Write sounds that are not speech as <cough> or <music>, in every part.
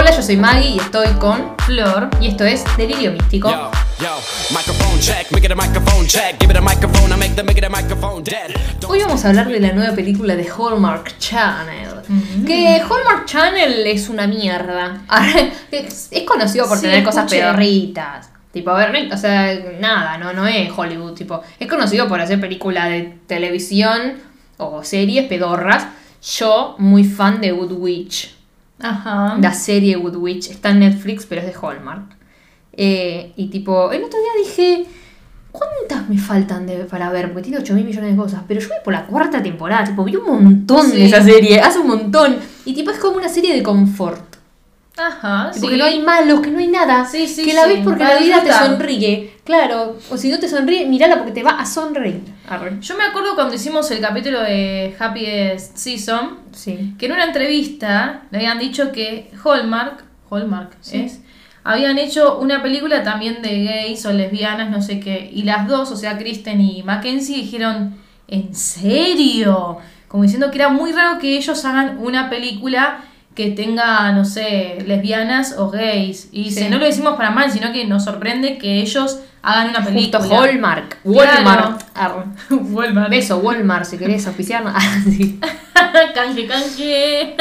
Hola, yo soy Maggie y estoy con Flor. y esto es Delirio Místico. Yo, yo, Hoy vamos a hablar de la nueva película de Hallmark Channel. Que Hallmark Channel es una mierda. <laughs> Es, es conocido por Sí, tener cosas pedorritas. Tipo, a ver, o sea, nada, no, no es Hollywood. Tipo, es conocido por hacer películas de televisión o series pedorras. Yo, muy fan de Good Witch. Ajá. La serie Good Witch está en Netflix, pero es de Hallmark. Eh, y tipo, el otro día dije, ¿cuántas me faltan de- para ver? Porque tiene 8 mil millones de cosas. Pero yo voy por la cuarta temporada, tipo, vi un montón de Sí. esa serie, hace un montón. Y tipo, es como una serie de confort. Ajá. Tipo, sí. que no hay malos, que no hay nada. Sí, sí, que la ves porque la vida te sonríe. Claro, o si no te sonríe, mirala porque te va a sonreír. Arre. Yo me acuerdo cuando hicimos el capítulo de Happiest Season, Sí. que en una entrevista le habían dicho que Hallmark, Hallmark Sí. es, habían hecho una película también de gays o lesbianas, no sé qué, y las dos, o sea, Kristen y Mackenzie, dijeron, ¿en serio? Como diciendo que era muy raro que ellos hagan una película que tenga, no sé, lesbianas o gays. Y dice, Sí. no lo decimos para mal, sino que nos sorprende que ellos hagan una película. Justo Hallmark. Claro. Walmart. Arre. <laughs> Walmart. Beso, Walmart, si querés oficiar. <laughs> Ah, sí. <laughs> canje, canje.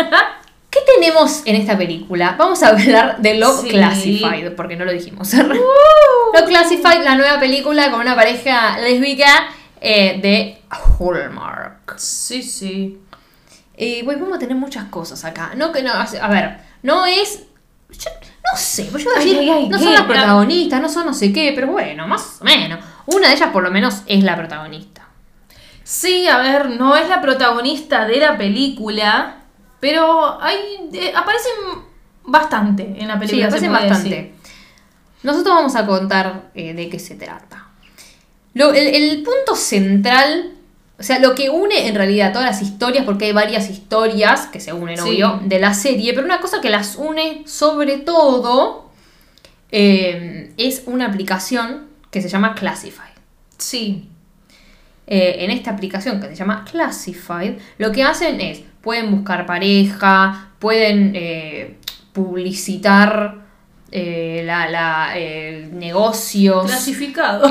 ¿Qué tenemos en esta película? Vamos a hablar de Love Sí. Classified, porque no lo dijimos. Love Classified, la nueva película con una pareja lésbica eh, de Hallmark. sí, sí. Eh, bueno, vamos a tener muchas cosas acá. No, que no, a ver, no es. yo no sé, pues yo iba a Ay, decir, ay, ay, no son las protagonistas, no son no sé qué, pero bueno, más o menos. Una de ellas, por lo menos, es la protagonista. Sí, a ver, no es la protagonista de la película, pero hay eh, aparecen bastante en la película. Sí, aparecen bastante. decir. Nosotros vamos a contar eh, de qué se trata. Lo- el, el punto central, o sea, lo que une en realidad todas las historias, porque hay varias historias que se unen, Sí. obvio, de la serie, pero una cosa que las une sobre todo eh, es una aplicación que se llama Classify. Sí, Eh, en esta aplicación que se llama Classified, lo que hacen es, pueden buscar pareja, pueden eh, publicitar la, la, negocios. clasificado.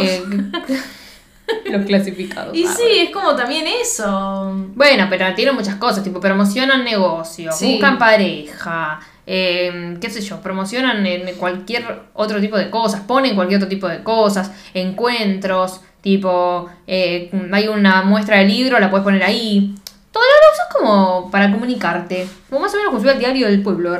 <laughs> los clasificados. y ah, sí, es como también eso. Bueno, pero tienen muchas cosas, tipo promocionan negocios, Sí. buscan pareja, eh, qué sé yo, promocionan en cualquier otro tipo de cosas, ponen cualquier otro tipo de cosas, encuentros, tipo, eh, hay una muestra de libro, la puedes poner ahí. Todo eso es como para comunicarte, como más o menos fuera el diario del pueblo.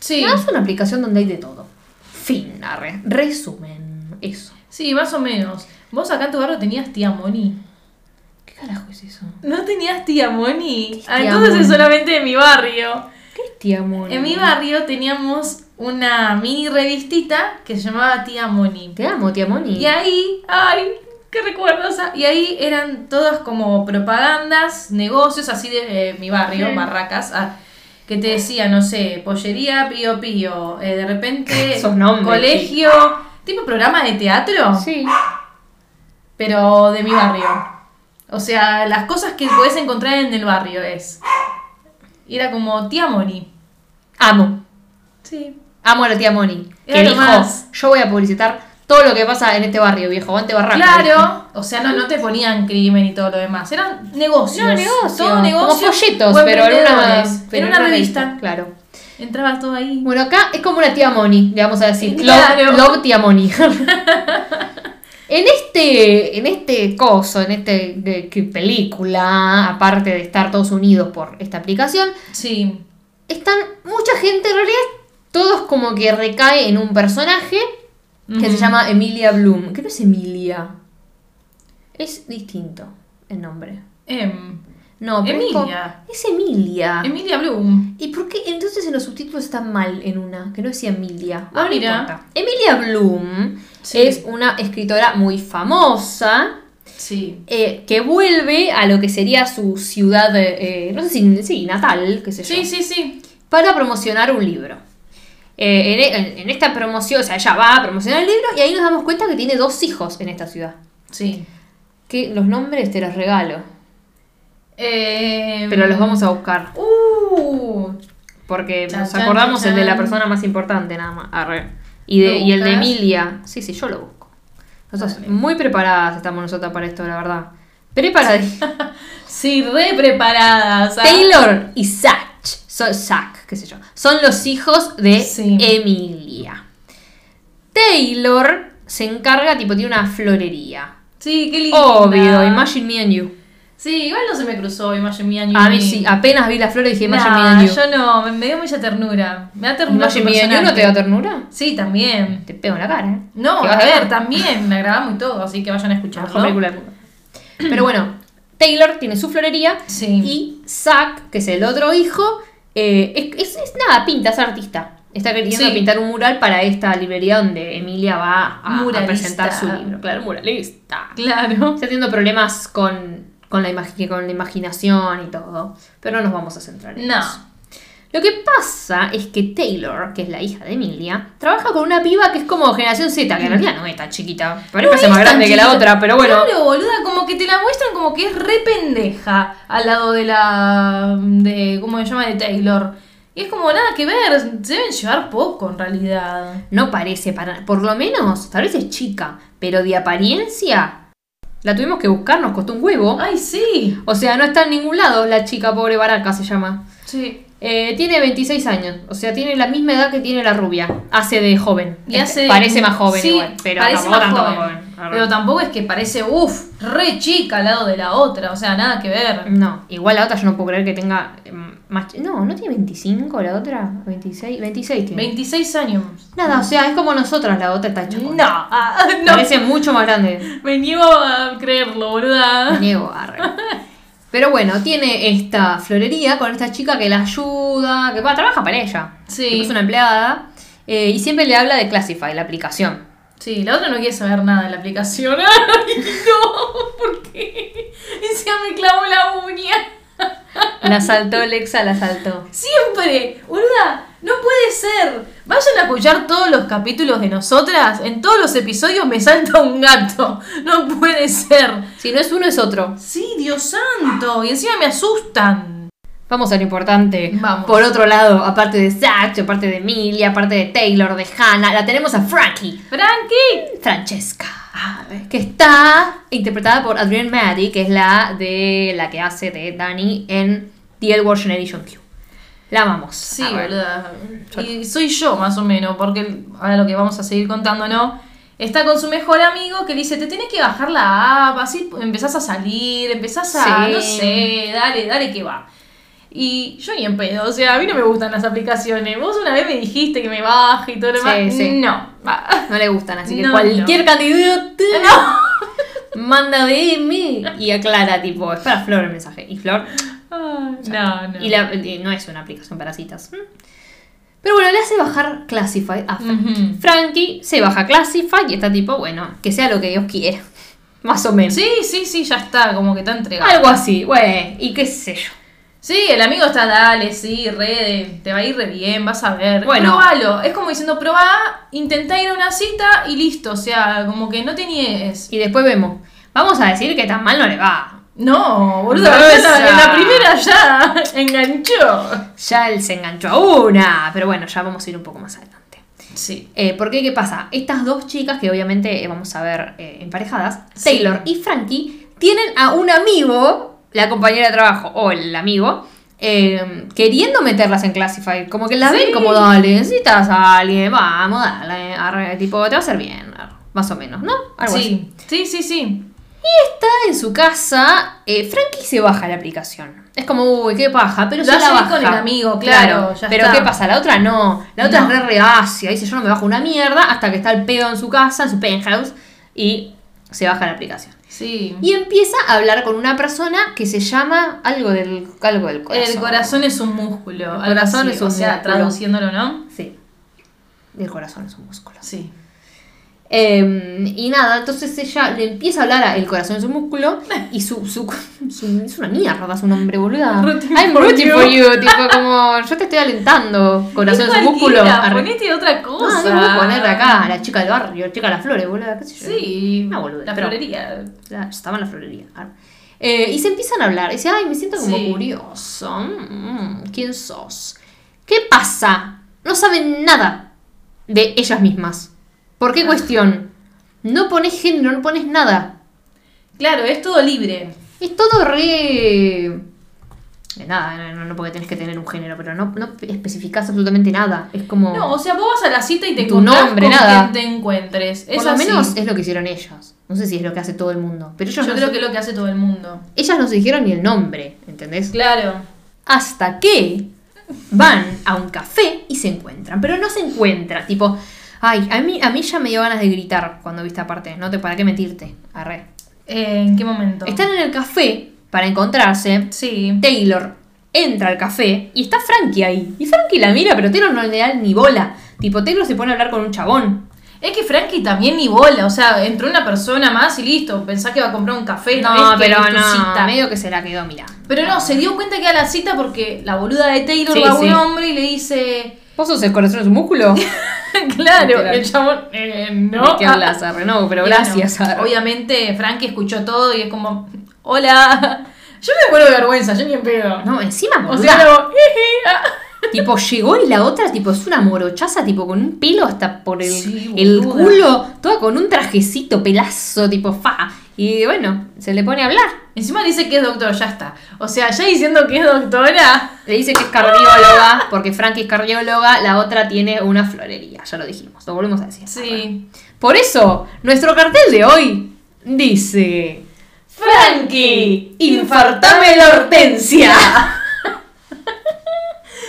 Sí, es una aplicación donde hay de todo. Fin, arre. Resumen, eso. sí, más o menos. Vos acá en tu barrio tenías tía Moni. ¿Qué carajo es eso? ¿No tenías tía Moni? Ah, entonces es solamente de mi barrio. ¿Qué es tía Moni? En mi barrio teníamos una mini revistita que se llamaba Tía Moni. Te amo, tía Moni. Y ahí, ay, qué recuerdos. Y ahí eran todas como propagandas, negocios así de eh, mi barrio, Sí. barracas, ah, que te decían, no sé, pollería, pío pío, eh, de repente <laughs> Esos nombres, colegio, tipo programa de teatro, Sí. Pero de mi barrio. O sea, las cosas que puedes encontrar en el barrio es. Y Era como tía Moni. Amo. Sí. Amo a la tía Moni. Era Que dijo, más. yo voy a publicitar todo lo que pasa en este barrio, viejo. Ante barraca. dijo. Claro, <laughs> o sea, no, no te ponían crimen y todo lo demás, eran negocios. No, negocio. Todo negocio. Como folletos, pero en una, pero en una revista. Claro. Entraba todo ahí. Bueno, acá es como una tía Moni, le vamos a decir. <laughs> Claro. Love, love tía Moni. <laughs> en este, en este coso, en este de- película, aparte de estar todos unidos por esta aplicación, Sí. están mucha gente, en realidad, todos como que recae en un personaje que se llama Emilia Bloom. Que no es Emilia. Es distinto el nombre. Em, No, pero es como- Emilia. Es, Emilia. Emilia Bloom. ¿Y por qué entonces en los subtítulos está mal en una? Que no decía Emilia. Ah, no mira. importa. Emilia Bloom Sí. es una escritora muy famosa Sí. eh, que vuelve a lo que sería su ciudad, eh, no sé si, sí, natal, qué sé yo Sí, sí, sí. para promocionar un libro. Eh, en, en- en esta promoción, o sea, ella va a promocionar el libro y ahí nos damos cuenta que tiene dos hijos en esta ciudad. Sí. Que los nombres te los regalo, pero los vamos a buscar. Uh. porque nos acordamos el de la persona más importante nada más. Arre. Y, de, ¿Lo y el de? Emilia. Sí, sí, yo lo busco. Nosotros muy preparadas estamos nosotras para esto, la verdad. Preparadas. <laughs> Sí, re preparadas. ¿ah? Taylor y Zach. Son Zach, qué sé yo. Son los hijos de Sí. Emilia. Taylor se encarga, tipo, tiene una florería. Sí, qué lindo. Obvio, Imagine Me and You. Sí, igual no se me cruzó Imagine Me and You. A mí sí, apenas vi las flores y dije Imagine Me Nah, and You. yo no, me, me dio mucha ternura. Me da ternura. Imagine Me and You no te da ternura. Sí, también. Te pego en la cara, ¿eh? No, ¿Qué a ver, también. La grabamos y todo, así que vayan a Mejor escucharlo. película. Pero bueno, Taylor tiene su florería Sí. y Zack, que es el otro hijo, eh, es, es- es nada, pinta, es artista. Está queriendo Sí. pintar un mural para esta librería donde Emilia va a, a presentar su libro. Claro, muralista. Claro. Está teniendo problemas con, con, la imagi- con la imaginación y todo. Pero no nos vamos a centrar en No. eso. Lo que pasa es que Taylor, que es la hija de Emilia, trabaja con una piba que es como generación Z, que en realidad no es tan chiquita. Parece No más grande que la otra, pero bueno. Claro, boluda, como que te la muestran como que es re pendeja al lado de la. de. ¿cómo se llama? de Taylor. Y es como nada que ver, se deben llevar poco en realidad. No parece para. Por lo menos, tal vez es chica, pero de apariencia. La tuvimos que buscar, nos costó un huevo. Ay, sí. O sea, no está en ningún lado la chica pobre Baraka se llama. Sí. Eh, tiene 26 años, o sea, tiene la misma edad que tiene la rubia. Hace de joven. Y hace- Parece más joven sí, igual, pero parece tampoco más tanto joven. más joven. Arre. Pero tampoco es que parece, uff, re chica al lado de la otra. O sea, nada que ver. No, igual la otra yo no puedo creer que tenga eh, más... No, ¿no tiene 25 la otra? 26, 26 tiene. 26 años. Nada, o sea, es como nosotras, la otra está con- No, ah, <laughs> no. Parece mucho más grande. Me niego a creerlo, boluda. Niego, arre. <laughs> Pero bueno, tiene esta florería con esta chica que la ayuda, que va, trabaja para ella. Sí. Que Es una empleada. eh, y siempre le habla de Classify, la aplicación. Sí, la otra no quiere saber nada de la aplicación. <laughs> Ay, no, ¿por qué? Encima me clavó la uña. La saltó Lexa, la saltó. Siempre, boluda, no puede ser. Vayan a escuchar todos los capítulos de nosotras. En todos los episodios me salta un gato. No puede ser. Si no es uno, es otro. Sí, Dios santo. Y encima me asustan. Vamos a lo importante. Vamos. Por otro lado, aparte de Zach, aparte de Emilia, aparte de Taylor, de Hannah, la tenemos a Frankie. Frankie. Francesca. Que está interpretada por Adrienne Maddy, que es la de la que hace de Dani en The Generation Q. La amamos. Sí, A ver. boluda. Y soy yo, más o menos, porque ahora lo que vamos a seguir contando, ¿no? Está con su mejor amigo que le dice, te tenés que bajar la app, así empezás a salir, empezás a, Sí. no sé, dale, dale que va. Y yo ni en pedo, o sea, a mí no me gustan las aplicaciones. Vos una vez me dijiste que me baje y todo lo Sí, demás. sí. No, va. No le gustan, así que No, cualquier candidato No. <laughs> manda DM y aclara, tipo, es para Flor el mensaje. Y Flor Ay, no, no. Y, la- y no es una aplicación para citas. Mm. Pero bueno, le hace bajar Classify a Frankie. Ujú. Frankie se baja Classify y está tipo, bueno, que sea lo que Dios quiera. <laughs> Más o menos. Sí, sí, sí, ya está, como que está entregado. Algo así, güey. Y qué sé yo. Sí, el amigo está, dale, sí, re, te va a ir re bien, vas a ver. Bueno. Probalo. Es como diciendo, probá, intentá ir a una cita y listo. O sea, como que no te niegues. Y después vemos. Vamos a decir que tan mal no le va. No, boludo, No, en la, primera ya <laughs> enganchó. Ya él se enganchó a una. Pero bueno, ya vamos a ir un poco más adelante. Sí. Eh, ¿Por qué? ¿Qué pasa? Estas dos chicas que obviamente eh, vamos a ver eh, emparejadas, Sí. Taylor y Frankie, tienen a un amigo, la compañera de trabajo o el amigo, eh, queriendo meterlas en Classify. Como que la Sí. ven como, dale, necesitas a alguien, vamos, dale, arre, tipo, te va a hacer bien, arre, más o menos, ¿no? Algo así. Sí, sí, sí, sí. Está en su casa, eh, Frankie se baja la aplicación. Es como, uy, qué paja, pero Lo se la baja. con el amigo, claro, ya pero está. ¿qué pasa? La otra no. La otra No. es re reacia. Dice, yo no me bajo una mierda hasta que está el pedo en su casa, en su penthouse, y se baja la aplicación. Sí. Y empieza a hablar con una persona que se llama algo del, algo del corazón. El corazón es un músculo. El corazón es un O sea, músculo. traduciéndolo, ¿no? Sí. El corazón es un músculo. Sí. Eh, y nada, entonces ella le empieza a hablar a el corazón es un músculo y su, su, su- es una mierda su nombre, boluda. <laughs> Rooting I'm for rooting you. for you, tipo como yo te estoy alentando, corazón es un músculo. Ponete otra No, cosa. yo voy a poner acá, la chica del barrio, la chica de las flores, boluda, qué sé yo. Sí, Una boludez, la pero- florería. Estaba en la florería. Eh, y se empiezan a hablar. Y dice, ay, me siento como Sí. curioso. Mm, ¿Quién sos? ¿Qué pasa? No saben nada de ellas mismas. ¿Por qué cuestión? No pones género, no pones nada. Claro, es todo libre. Es todo re... de Nada, no, porque tenés que tener un género, pero no, no especificás absolutamente nada. Es como... No, o sea, vos vas a la cita y te Tu nombre, con nada. quien te encuentres. Es por lo así. menos es lo que hicieron ellas. No sé si es lo que hace todo el mundo. Pero ellos Yo no creo se- que es lo que hace todo el mundo. ellas no se dijeron ni el nombre, ¿entendés? Claro. Hasta que van a un café y se encuentran. Pero no se encuentran, tipo, ay, a mí, a mí ya me dio ganas de gritar cuando vi esta parte. No te, ¿para qué mentirte? Arre. Eh, ¿En qué momento? Están en el café para encontrarse. Sí. Taylor entra al café y está Frankie ahí. Y Frankie la mira, pero Taylor no le da ni bola. Tipo, Taylor se pone a hablar con un chabón. Es que Frankie también ni bola, o sea, entró una persona más y listo. Pensá que va a comprar un café, no, que pero tu no, cita. medio que se la quedó mirando. Pero no, se dio cuenta que era la cita porque la boluda de Taylor Sí, va a sí. un hombre y le dice. ¿Vos sos el corazón de su músculo? <laughs> claro, Literal. el chabón. eh, no. ¿De hablas, Arre? No, pero gracias, Arre. Obviamente, Frankie escuchó todo y es como. Hola. <laughs> Yo me muero de vergüenza, yo ni en pedo. No, encima, o sea, "Jeje, ah". <laughs> Tipo, llegó y la otra, tipo, es una morochaza, tipo, con un pelo hasta por el, Sí, el culo, toda con un trajecito, pelazo, tipo, fa. Y bueno, se le pone a hablar. Encima le dice que es doctor, ya está. O sea, ya diciendo que es doctora. Le dice que es cardióloga, <laughs> porque Frankie es cardióloga, la otra tiene una florería, ya lo dijimos, lo volvemos a decir. Sí. Por eso, nuestro cartel de hoy dice... Frankie, infartame la hortensia. <laughs>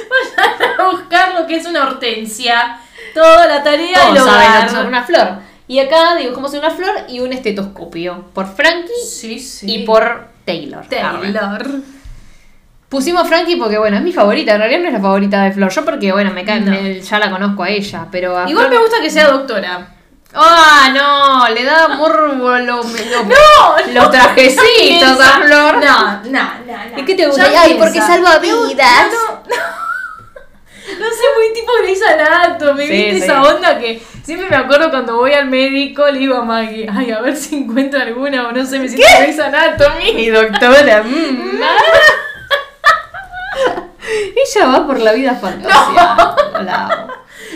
Vayan a buscar lo que es una hortensia. Toda la tarea saben lo hogar. que es una flor. Y acá dibujamos una flor y un estetoscopio. Por Frankie Sí, sí. y por Taylor. Arre. Taylor. Pusimos Frankie porque, bueno, es mi favorita. En realidad no es la favorita de Flor. Yo porque, bueno, me cae, No. me- ya la conozco a ella. Pero a Igual Flor- me gusta que sea doctora. ¡Ah, no! Le da morbo lo, lo- <laughs> No, los trajecitos a Flor. No, no, no, no. ¿Y qué te gusta? Ya Ay, porque salva vidas. No, no. No sé, muy tipo Grey's Anatomy, Sí, ¿viste? sí. Esa onda que siempre me acuerdo cuando voy al médico, le digo a Maggie, ay, a ver si encuentro alguna o no sé, me siento Grey's Anatomy. Mi doctora. mm. <laughs> Ella va por la vida fantasía. La amo.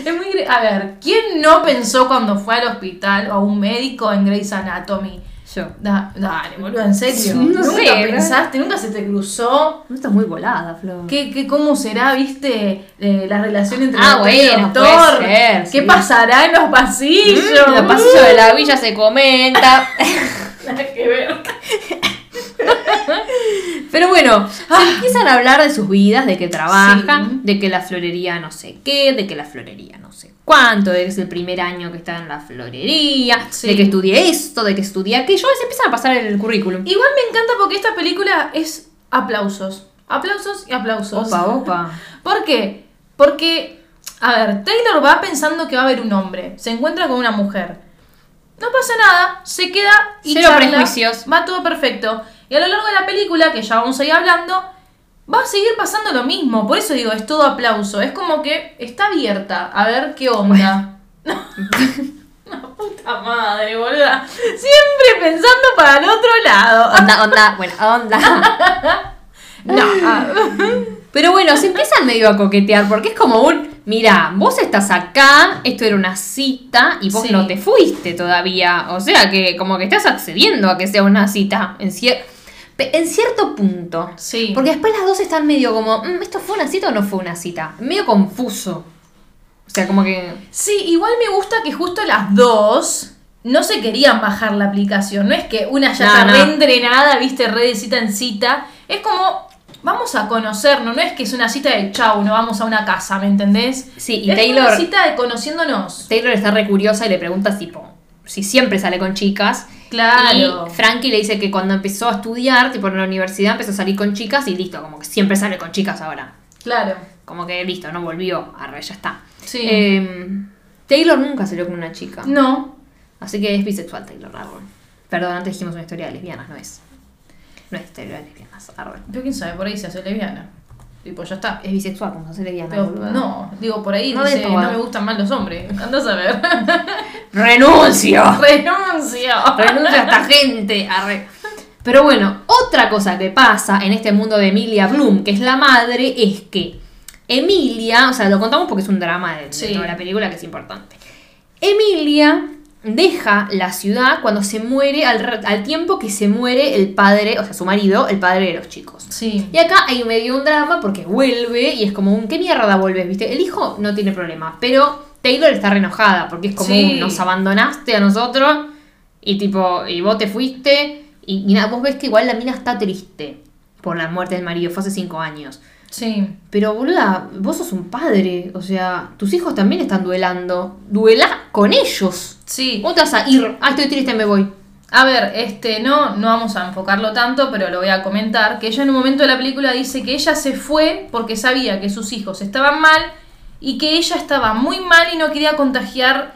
Es muy... A ver, ¿quién no pensó cuando fue al hospital o a un médico en Grey's Anatomy? Yo. Da- dale, boludo, en serio. No ¿Nunca pensaste? ¿Nunca se te cruzó? No estás muy volada, Flor. ¿Qué, qué, ¿Cómo será, viste, eh, la relación entre Ah, y bueno, ser, ¿Qué sí. pasará en los pasillos? Mm, los pasillos de la villa se comenta. <laughs> Nada que ver. <laughs> Pero bueno, se empiezan a hablar de sus vidas, de que trabajan, Sí. de que la florería no sé qué, de que la florería no sé cuánto, es el primer año que está en la florería, Sí. de que estudié esto, de que estudié aquello, se empiezan a pasar el currículum. Igual me encanta porque esta película es aplausos. Aplausos y aplausos. Opa, opa. ¿Por qué? Porque, a ver, Taylor va pensando que va a haber un hombre. Se encuentra con una mujer. No pasa nada, se queda y Cero charla, prejuicios. Va todo perfecto. Y a lo largo de la película, que ya vamos a ir hablando, va a seguir pasando lo mismo. Por eso digo, es todo aplauso. Es como que está abierta a ver qué onda. La <laughs> puta madre, boluda. Siempre pensando para el otro lado. Onda, onda, bueno, onda. <laughs> No. ah, Pero bueno, se empiezan medio a coquetear porque es como un, mira, vos estás acá, esto era una cita y vos Sí. no te fuiste todavía. O sea que como que estás accediendo a que sea una cita en, cier- pe- en cierto punto. Sí. Porque después las dos están medio como, "Mm, ¿esto fue una cita o no fue una cita? Medio confuso. O sea, como que... Sí, igual me gusta que justo las dos no se querían bajar la aplicación. No es que una ya No, está no. reentrenada, viste, re de cita en cita. Es como, vamos a conocernos. No es que es una cita de chau, no vamos a una casa, ¿me entendés? Sí, y es Taylor- una cita de conociéndonos. Taylor está re curiosa y le pregunta tipo, si siempre sale con chicas. Claro. Y Frankie le dice que cuando empezó a estudiar, tipo en la universidad, empezó a salir con chicas y listo, como que siempre sale con chicas ahora. Claro. Como que listo, no volvió, arre, ya está. Sí. Eh, Taylor nunca salió con una chica. No. Así que es bisexual Taylor, arre. Perdón, antes dijimos una historia de lesbianas, no es. No es historia de lesbianas, arre. Pero quién sabe, por ahí se hace lesbiana. Tipo, ya está. Es bisexual, como se lesbiana. Pero, no, digo, por ahí No dice, de no me gustan más los hombres. <laughs> Andás a ver. <laughs> <laughs> ¡Renuncio! Renuncio. Renuncia a esta gente. arre. Pero bueno, otra cosa que pasa en este mundo de Emilia Bloom, que es la madre, es que Emilia, o sea, lo contamos porque es un drama de, de Sí. toda la película que es importante. Emilia deja la ciudad cuando se muere, al, al tiempo que se muere el padre, o sea, su marido, el padre de los chicos. Sí. Y acá hay medio un drama porque vuelve y es como un ¿qué mierda vuelves? ¿Viste? El hijo no tiene problema, pero Taylor está re enojada porque es como Sí. un, nos abandonaste a nosotros y tipo, y vos te fuiste y, y nada, vos ves que igual la mina está triste por la muerte del marido, fue hace cinco años. Sí. Pero boluda, vos sos un padre, o sea, tus hijos también están duelando. Duela con ellos. Sí. ¿Cómo te a ir? Ah, estoy triste, me voy. A ver, este, no, no vamos a enfocarlo tanto, pero lo voy a comentar, que ella en un momento de la película dice que ella se fue porque sabía que sus hijos estaban mal y que ella estaba muy mal y no quería contagiar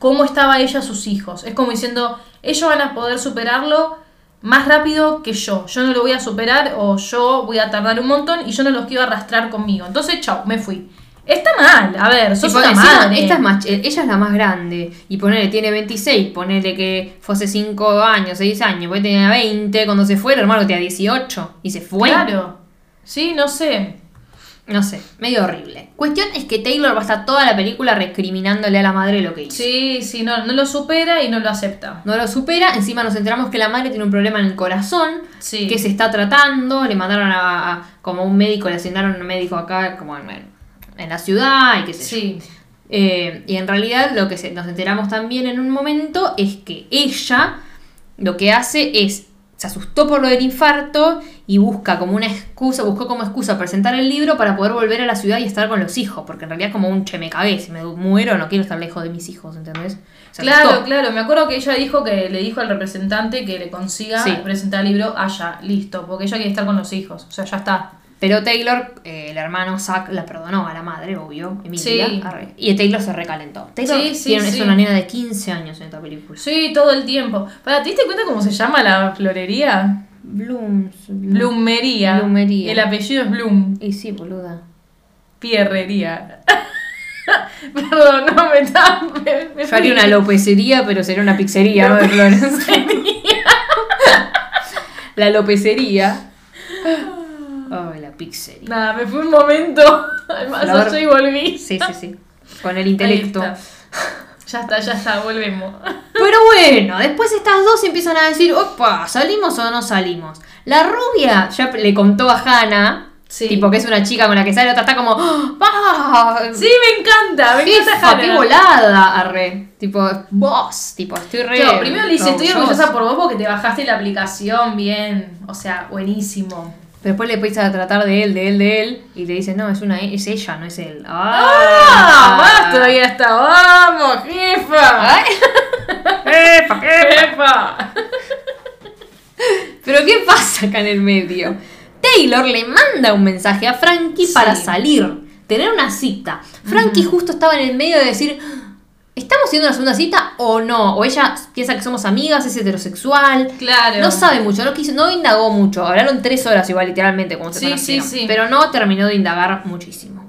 cómo estaba ella a sus hijos. Es como diciendo, ellos van a poder superarlo más rápido que yo. Yo no lo voy a superar o yo voy a tardar un montón y yo no los quiero arrastrar conmigo. Entonces, chao, me fui. Está mal, a ver, sos una madre. esta es más, ella es la más grande. Y ponele, tiene 26. Ponele que fue hace 5 años, 6 años. Porque tenía 20 cuando se fue. El hermano tenía 18. Y se fue. Claro. Sí, no sé. No sé, medio horrible. Cuestión es que Taylor va a estar toda la película recriminándole a la madre lo que hizo. Sí, sí, no, no lo supera y no lo acepta. No lo supera. Encima nos enteramos que la madre tiene un problema en el corazón. Sí. Que se está tratando. Le mandaron a, a- como un médico, le asignaron un médico acá, como en, en la ciudad y qué sé yo. Sí, Eh, y en realidad lo que se- nos enteramos también en un momento es que ella lo que hace es, se asustó por lo del infarto y busca como una excusa, buscó como excusa presentar el libro para poder volver a la ciudad y estar con los hijos, porque en realidad es como un che, me cagué, si me muero no quiero estar lejos de mis hijos, ¿entendés? Se claro, asustó. claro. Me acuerdo que ella dijo que le dijo al representante que le consiga Sí. presentar el libro allá, listo, porque ella quiere estar con los hijos. O sea, ya está. Pero Taylor, eh, el hermano Zack, la perdonó a la madre, obvio, Emilia. Sí. arre. Y Taylor se recalentó. Taylor Sí, sí, tiene- es una nena de 15 años en esta película. Sí, todo el tiempo. Para, ¿te diste cuenta cómo se llama la florería? Blooms. Blumería. El apellido es Blum. Y sí, boluda. Pierrería. <laughs> Perdón, no me está. Me, me Yo haría una lopecería, pero sería una pizzería, ¿no? De flores. <laughs> la lopecería. <laughs> La pizzería. Nada, me fui un momento <laughs> al más Flor. allá y volví. Sí, sí, sí. <laughs> Con el intelecto. Ya está, ya está, volvemos. <laughs> Pero bueno, después estas dos empiezan a decir, opa, ¿salimos o no salimos? La rubia ya le contó a Hannah, Sí. tipo que es una chica con la que sale, otra está como, ¡ah! Sí, me encanta, me encanta Jefa, qué Hannah. volada, arre. Tipo, vos, tipo, estoy re. Yo, primero le dice, estoy orgullosa". orgullosa por vos porque te bajaste la aplicación bien. O sea, buenísimo. Pero después le empieza a tratar de él, de él, de él, y le dice, no, es una es ella, no es él. ¡Ah! ¡Más todavía está! ¡Vamos, jefa! Epa. <laughs> ¡Jefa! <laughs> Pero ¿qué pasa acá en el medio? Taylor le manda un mensaje a Frankie Sí. para salir, tener una cita. Frankie justo estaba en el medio de decir, ¿estamos haciendo una segunda cita o no? O ella piensa que somos amigas, es heterosexual. Claro. No sabe mucho, no, quiso, no indagó mucho. Hablaron tres horas igual, literalmente, como se Sí, sí, sí. Pero no terminó de indagar muchísimo.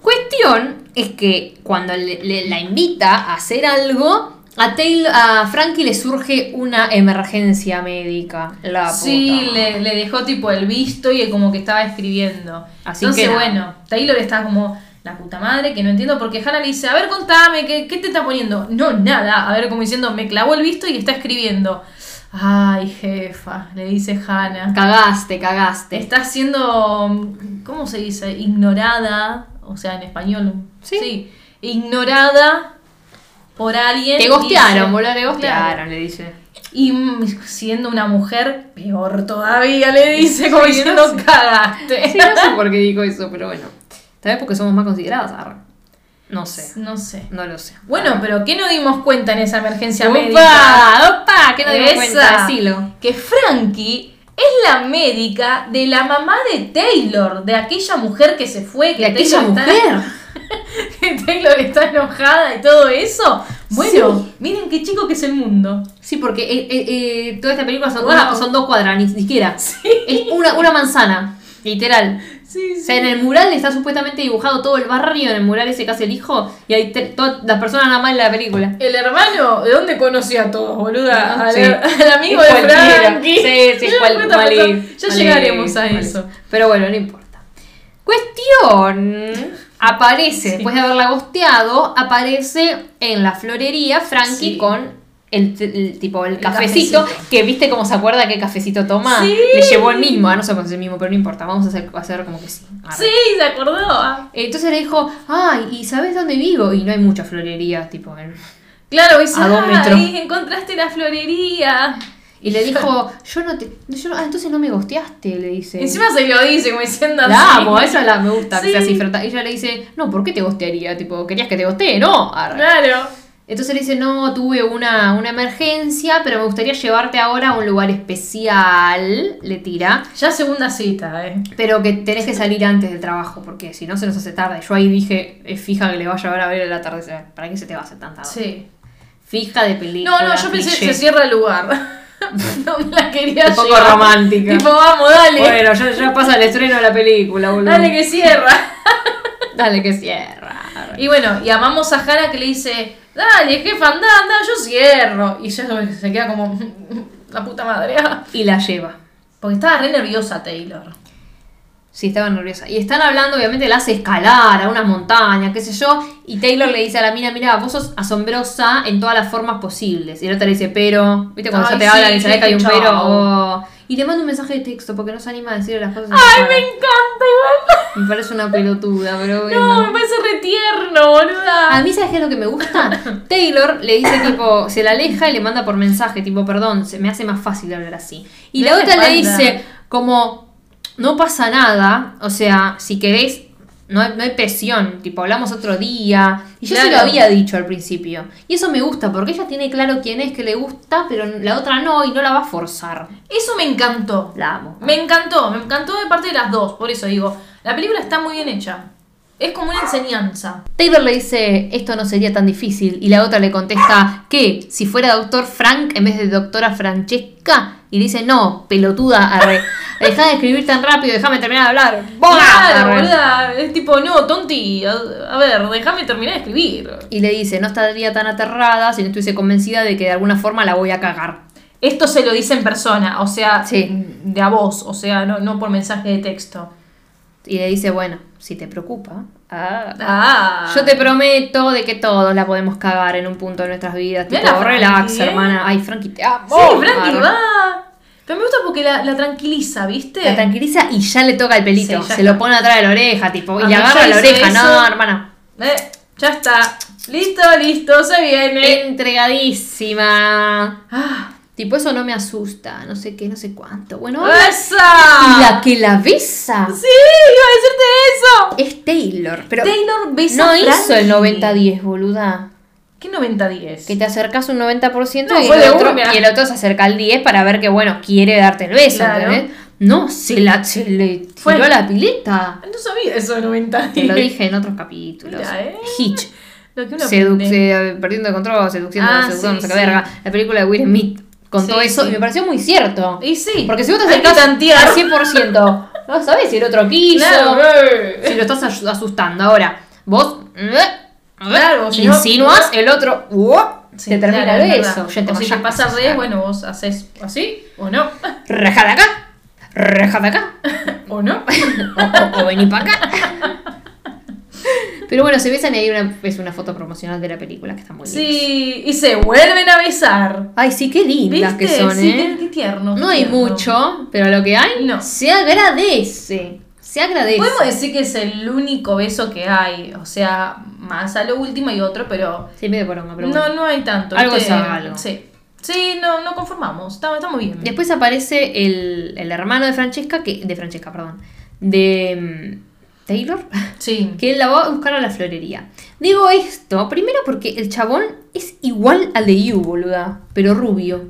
Cuestión es que cuando le- le- la invita a hacer algo, a, Taylor, a Frankie le surge una emergencia médica. La Sí, puta. le, le dejó tipo el visto y como que estaba escribiendo. Así Entonces, que bueno, Taylor está como la puta madre, que no entiendo, porque Hannah le dice, a ver, contame, ¿qué, qué te está poniendo? No, nada. A ver, como diciendo, me clavó el visto y está escribiendo. Ay, jefa, le dice Hannah. Cagaste, cagaste. Está siendo, ¿cómo se dice? Ignorada, o sea, en español. Sí. ignorada por alguien. Te gostearon, boludo, te gostearon, le dice. Y siendo una mujer, peor todavía, le dice, como Sí, diciendo, no sé. cagaste. Sí, no sé <laughs> por qué dijo eso, pero bueno. Tal vez porque somos más consideradas, arre. No sé, No sé. no lo sé. Bueno, pero ¿qué nos dimos cuenta en esa emergencia médica? ¡Opa! ¿Qué no dimos cuenta? Decilo. Que Frankie es la médica de la mamá de Taylor, de aquella mujer que se fue, que De aquella Taylor está- mujer. <laughs> que Taylor está enojada y todo eso. Bueno, Sí. miren qué chico que es el mundo. Sí, porque eh, eh, eh, toda esta película son, Wow. una- son dos cuadras, ni siquiera. Es una, una manzana, literal. Sí, O sea, en el mural está supuestamente dibujado todo el barrio, en el mural ese que hace el hijo, y hay todas las personas nada más en la película. El hermano, ¿de dónde conocía a todos, boluda? Al, Sí. <laughs> al amigo Es de. Frankie. Sí, sí, cual- mal- Ya mal- llegaremos a eso. Pero bueno, no importa. Cuestión. Aparece, después de haberla gosteado, aparece en la florería Frankie con el, el tipo el, El cafecito, que viste cómo se acuerda qué cafecito toma. Sí. Le llevó el mismo, ah, no es el mismo, pero no importa, vamos a hacer, a hacer como que sí. Arre. Sí, se acordó. Entonces le dijo, ay, ¿y sabes dónde vivo? Y no hay muchas florerías, tipo, en- Claro, dice, A dos metros. ay, encontraste la florería. Y le dijo, <laughs> yo no te. Yo no- ah, entonces no me gosteaste, le dice. Encima se lo dice como diciendo La así. amo, esa la me gusta, que Sí. sea así. Y ella le dice, no, ¿por qué te gostearía? Tipo, ¿querías que te gostee? No. Arre. Claro. Entonces le dice, no, tuve una, una emergencia, pero me gustaría llevarte ahora a un lugar especial. Le tira. Ya segunda cita, eh. Pero que tenés que salir antes del trabajo, porque si no se nos hace tarde. Yo ahí dije, es fija que le va a llevar a ver el atardecer. ¿Para qué se te va a hacer tan tarde? Sí. Fija de película. No, no, yo pensé cliché. se cierra el lugar. <laughs> no me la quería Un poco llevar. romántica. Tipo, vamos, dale. Bueno, ya, ya pasa el estreno de la película, boludo. Dale que cierra. <laughs> Dale que cierra. Y bueno, y amamos a Hannah que le dice, dale, jefa, anda, anda, yo cierro. Y ella se queda como, <laughs> la puta madre. Y la lleva. Porque estaba re nerviosa Taylor. Sí, estaba nerviosa. Y están hablando, obviamente, la hace escalar a unas montañas, qué sé yo. Y Taylor le dice a la mina, mira, vos sos asombrosa en todas las formas posibles. Y el otro le dice, pero, ¿viste cuando Ay, ya te sí, hablan y sabes que hay un pero? Oh. Y le mando un mensaje de texto porque no se anima a decirle las cosas. Ay, me encanta igual. <laughs> Me parece una pelotuda, pero bueno. No, me parece re tierno, boluda. A mí, ¿sabes qué es lo que me gusta? <laughs> Taylor le dice, tipo, se la aleja y le manda por mensaje, tipo, perdón, se me hace más fácil hablar así. Y Me la otra le dice, como, no pasa nada, o sea, si querés, no hay, no hay presión, tipo, hablamos otro día. Y yo se lo había dicho al principio. Y eso me gusta, porque ella tiene claro quién es, que le gusta, pero la otra no, y no la va a forzar. Eso me encantó. La amo. Me encantó, me encantó de parte de las dos. Por eso digo, la película está muy bien hecha. Es como una enseñanza. Taylor le dice, esto no sería tan difícil, y la otra le contesta, ¿qué? Si fuera doctor Frank en vez de doctora Francesca, y le dice, no, pelotuda, arre, deja de escribir tan rápido, déjame terminar de hablar. Claro, boluda. Es tipo, no, tonti. A, a ver, déjame terminar de escribir. Y le dice, no estaría tan aterrada si no estuviese convencida de que de alguna forma la voy a cagar. Esto se lo dice en persona, o sea, Sí. de a voz, o sea, no, no por mensaje de texto. Y le dice, bueno, si te preocupa, ah, Ah. yo te prometo de que todos la podemos cagar en un punto de nuestras vidas. Tipo, Frankie, relax, ¿eh? hermana. Ay, Frankie, te amo. Sí, Frankie, va. Pero me gusta porque la, la tranquiliza, ¿viste? La tranquiliza y ya le toca el pelito. Sí, se está. lo pone atrás de la oreja, tipo, y A le mí agarra la oreja. eso. No, hermana. Eh, ya está. Listo, listo, se viene. Entregadísima. Ah, Tipo, eso no me asusta. No sé qué, no sé cuánto. Bueno, ¡Esa! y la que la besa Sí, iba a decirte eso. es Taylor. Pero Taylor besa no hizo el Frankie. 90-10, boluda. ¿Qué 90-10? Que te acercas un 90% No, y, el otro, y el otro se acerca al 10 para ver que, bueno, quiere darte el beso. Claro. ¿entendés? No, se, la, se le tiró Fue- a la pileta. No sabía eso de 90-10. Te lo dije en otros capítulos. Mira, ¿eh? Hitch. Lo que uno Seduc- aprende. perdiendo el control, seduciendo, Ah, seducción, no sí, sé qué sí. verga. La película de Will Smith contó Sí, eso sí. y me pareció muy cierto. Y sí. Porque si vos te acercás al 100%, <laughs> no sabés si el otro quiso, Claro. si lo estás asu- asustando. Ahora, vos Claro, insinúas, el otro ¡uah! Sí, te termina claro, el es beso. verdad. Ya te o si te pasa sea. bueno, vos haces así o no. Reja de acá, reja de acá, <laughs> o no. <laughs> o, o- o vení para acá. Pero bueno, se besan y hay una, es una foto promocional de la película que está muy linda. Sí, y se vuelven a besar. Ay, sí, qué lindas ¿Viste? que son, sí, ¿eh? qué, qué tierno. No qué hay tierno. mucho, pero lo que hay No. se agradece. Se agradece. Podemos decir que es el único beso que hay. O sea, más a lo último hay otro, pero. Sí, medio poronga, pero no, bueno. no hay tanto. Algo es algo. Sí. Sí, no, no conformamos. Está, está muy bien. Después aparece el, el hermano de Francesca, que. De Francesca, perdón. De. Taylor. Sí. <laughs> Que él la va a buscar a la florería. Digo esto, primero porque el chabón es igual al de You, boluda. Pero rubio.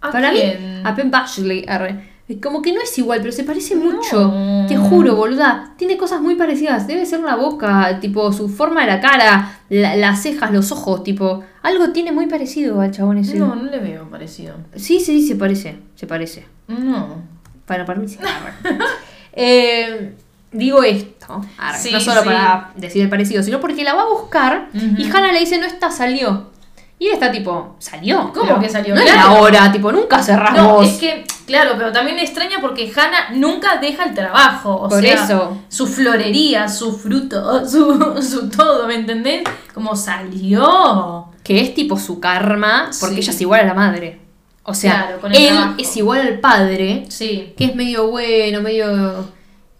¿A Para quién? mí, a Penn Bashley, arre. Como que no es igual, pero se parece No. mucho. Te juro, boluda. Tiene cosas muy parecidas. Debe ser la boca, tipo, su forma de la cara, la- las cejas, los ojos, tipo. Algo tiene muy parecido al chabón ese. No, no le veo parecido. Sí, sí, se parece. Se parece. No. Para, para mí sí. <laughs> Eh, digo esto. arre, Sí, no solo sí. para decir el parecido, sino porque la va a buscar y. Hannah le dice, no está, salió. Y él está tipo, ¿salió? ¿Cómo Pero que salió? No es Claro. la hora, tipo, nunca cerrás No, es que, Claro, pero también extraña porque Hannah nunca deja el trabajo. O Por sea, eso. Su florería, su fruto, <laughs> su, su todo, ¿me entendés? Como salió. Que es tipo su karma, porque Sí. ella es igual a la madre. O sea, Claro, con el él trabajo. es igual al padre, Sí. que es medio bueno, medio.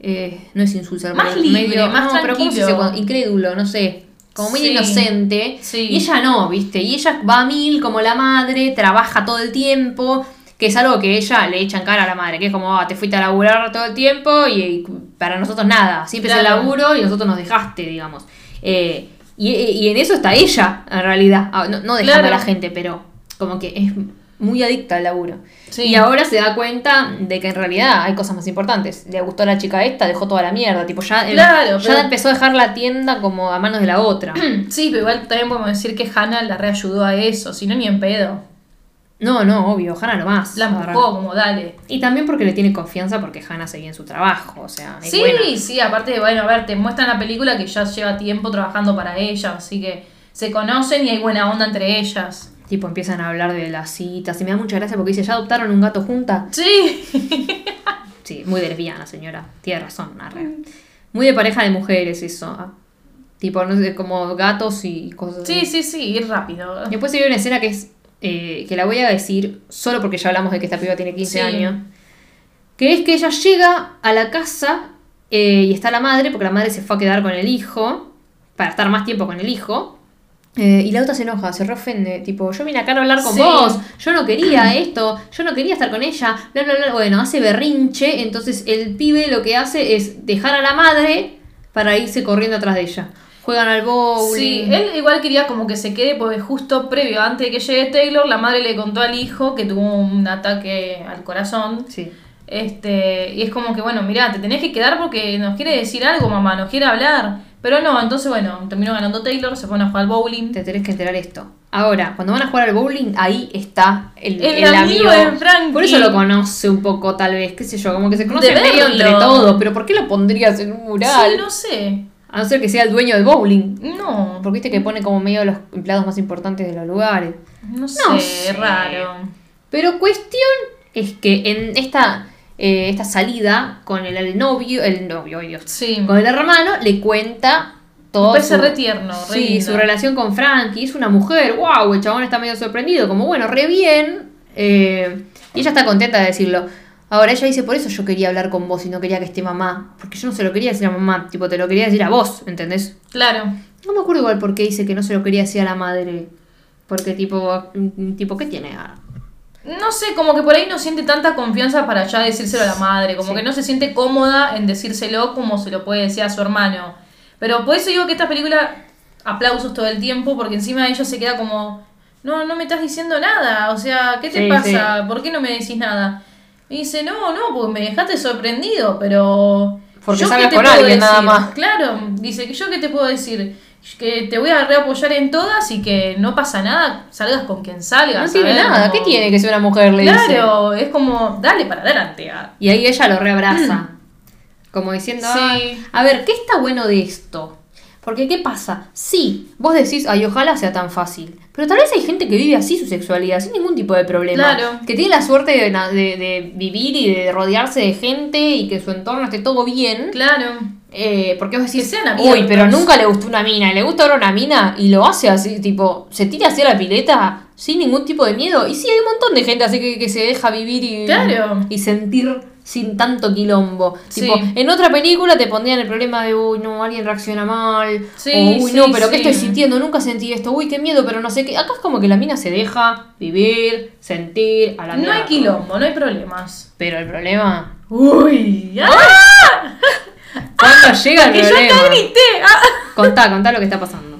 Eh, no es insultar, Más libre, medio, más no, pero ¿cómo se dice tranquilo. incrédulo, no sé. Como muy Sí. inocente. Sí. Y ella no, ¿viste? Y ella va a mil como la madre, trabaja todo el tiempo. Que es algo que ella le echa en cara a la madre, que es como, ah, te fuiste a laburar todo el tiempo y, y para nosotros nada. Siempre es el Claro. laburo y nosotros nos dejaste, digamos. Eh, y, y en eso está ella, en realidad. Ah, No, no dejando Claro. a la gente, pero como que es muy adicta al laburo. Sí. Y ahora se da cuenta de que en realidad hay cosas más importantes. Le gustó a la chica esta, dejó toda la mierda. Tipo, ya, eh, Claro, ya pero- empezó a dejar la tienda como a manos de la otra. <clears throat> Sí, pero igual también podemos decir que Hannah la reayudó a eso, si no ni en pedo. No, no, obvio, Hannah no más. La empujó, como dale. Y también porque le tiene confianza porque Hannah seguía en su trabajo, o sea, es Sí, buena. sí, aparte de, bueno, a ver, te muestran la película que ya lleva tiempo trabajando para ella, así que se conocen y hay buena onda entre ellas. Tipo, empiezan a hablar de las citas y me da mucha gracia porque dice, ¿ya adoptaron un gato junta? Sí, <laughs> Sí, muy lesbiana, señora. Tiene razón, arre. Muy de pareja de mujeres eso. ah. Tipo, no sé, como gatos y cosas sí, así. sí, sí, ir rápido. Después se una escena que es, eh, que la voy a decir solo porque ya hablamos de que esta piba tiene 15 Sí. años. Que es que ella llega a la casa eh, y está la madre, porque la madre se fue a quedar con el hijo, para estar más tiempo con el hijo. Eh, y la otra se enoja, se reofende, tipo, yo vine acá a hablar con Sí. vos, yo no quería esto, yo no quería estar con ella, bla, bla, bla. Bueno, hace berrinche, entonces el pibe lo que hace es dejar a la madre para irse corriendo atrás de ella. Juegan al bowling. Sí, él igual quería como que se quede porque justo previo, antes de que llegue Taylor, la madre le contó al hijo que tuvo un ataque al corazón. Sí. Este, y es como que, bueno, mirá, te tenés que quedar porque nos quiere decir algo, mamá, nos quiere hablar. Pero no, entonces, bueno, terminó ganando Taylor, se fueron a jugar al bowling. Te tenés que enterar esto. Ahora, cuando van a jugar al bowling, ahí está el, El el amigo de Frankie. Por eso lo conoce un poco, tal vez, qué sé yo, como que se conoce medio entre todos. Pero ¿por qué lo pondrías en un mural? Sí, no sé. A no ser que sea el dueño del bowling. No, Porque viste que pone como medio los empleados más importantes de los lugares. no sé, No sé. raro. Pero cuestión es que en esta, eh, esta salida con el, el novio, el novio, Dios, Sí. con el hermano, le cuenta todo. parece su- re tierno, re Sí, lindo. su relación con Frankie. Es una mujer, wow, el chabón está medio sorprendido, como bueno, re bien. eh, y ella está contenta de decirlo. Ahora ella dice, por eso yo quería hablar con vos y no quería que esté mamá. Porque yo no se lo quería decir a mamá, tipo, te lo quería decir a vos, ¿entendés? Claro. No me acuerdo igual por qué dice que no se lo quería decir a la madre. Porque tipo, mm, tipo, ¿qué tiene? No sé, como que por ahí no siente tanta confianza para ya decírselo a la madre, como Sí. que no se siente cómoda en decírselo como se lo puede decir a su hermano. Pero por eso digo que esta película, aplausos todo el tiempo, porque encima ella se queda como, no, no me estás diciendo nada, o sea, ¿qué te Sí, pasa? ¿Por qué no me decís nada? Y dice, no, no, porque me dejaste sorprendido, pero... Porque ¿yo qué salgas te con puedo alguien, nada más. Claro, dice que yo qué te puedo decir, que te voy a reapoyar en todas y que no pasa nada, salgas con quien salgas. No tiene nada, Como- ¿qué tiene que ser una mujer? Le dice. Claro, es como, dale para adelante. ah. Y ahí ella lo reabraza. Como diciendo, Sí. "Ay, a ver, ¿qué está bueno de esto? Porque, ¿qué pasa? Sí, vos decís, ay, ojalá sea tan fácil. Pero tal vez hay gente que vive así su sexualidad, sin ningún tipo de problema. Claro. Que tiene la suerte de- de vivir y de rodearse de gente y que su entorno esté todo bien. Claro. Eh, porque vos decís, uy, pero nunca le gustó una mina, y le gusta ahora una mina y lo hace así, tipo, se tira hacia la pileta sin ningún tipo de miedo. Y sí, hay un montón de gente así que, que se deja vivir y, Claro. y sentir sin tanto quilombo. Sí. Tipo, en otra película te pondrían el problema de, uy, no, alguien reacciona mal. Sí, o, uy, sí, no, pero ¿qué estoy sintiendo? Nunca sentí esto. Uy, qué miedo, pero no sé qué. Acá es como que la mina se deja vivir, sentir, a la No hay quilombo, no hay problemas. Pero el problema... Uy, ¡ah! <laughs> ¿Cuándo llega el que yo problema? acá grité. ah. Contá, contá lo que está pasando.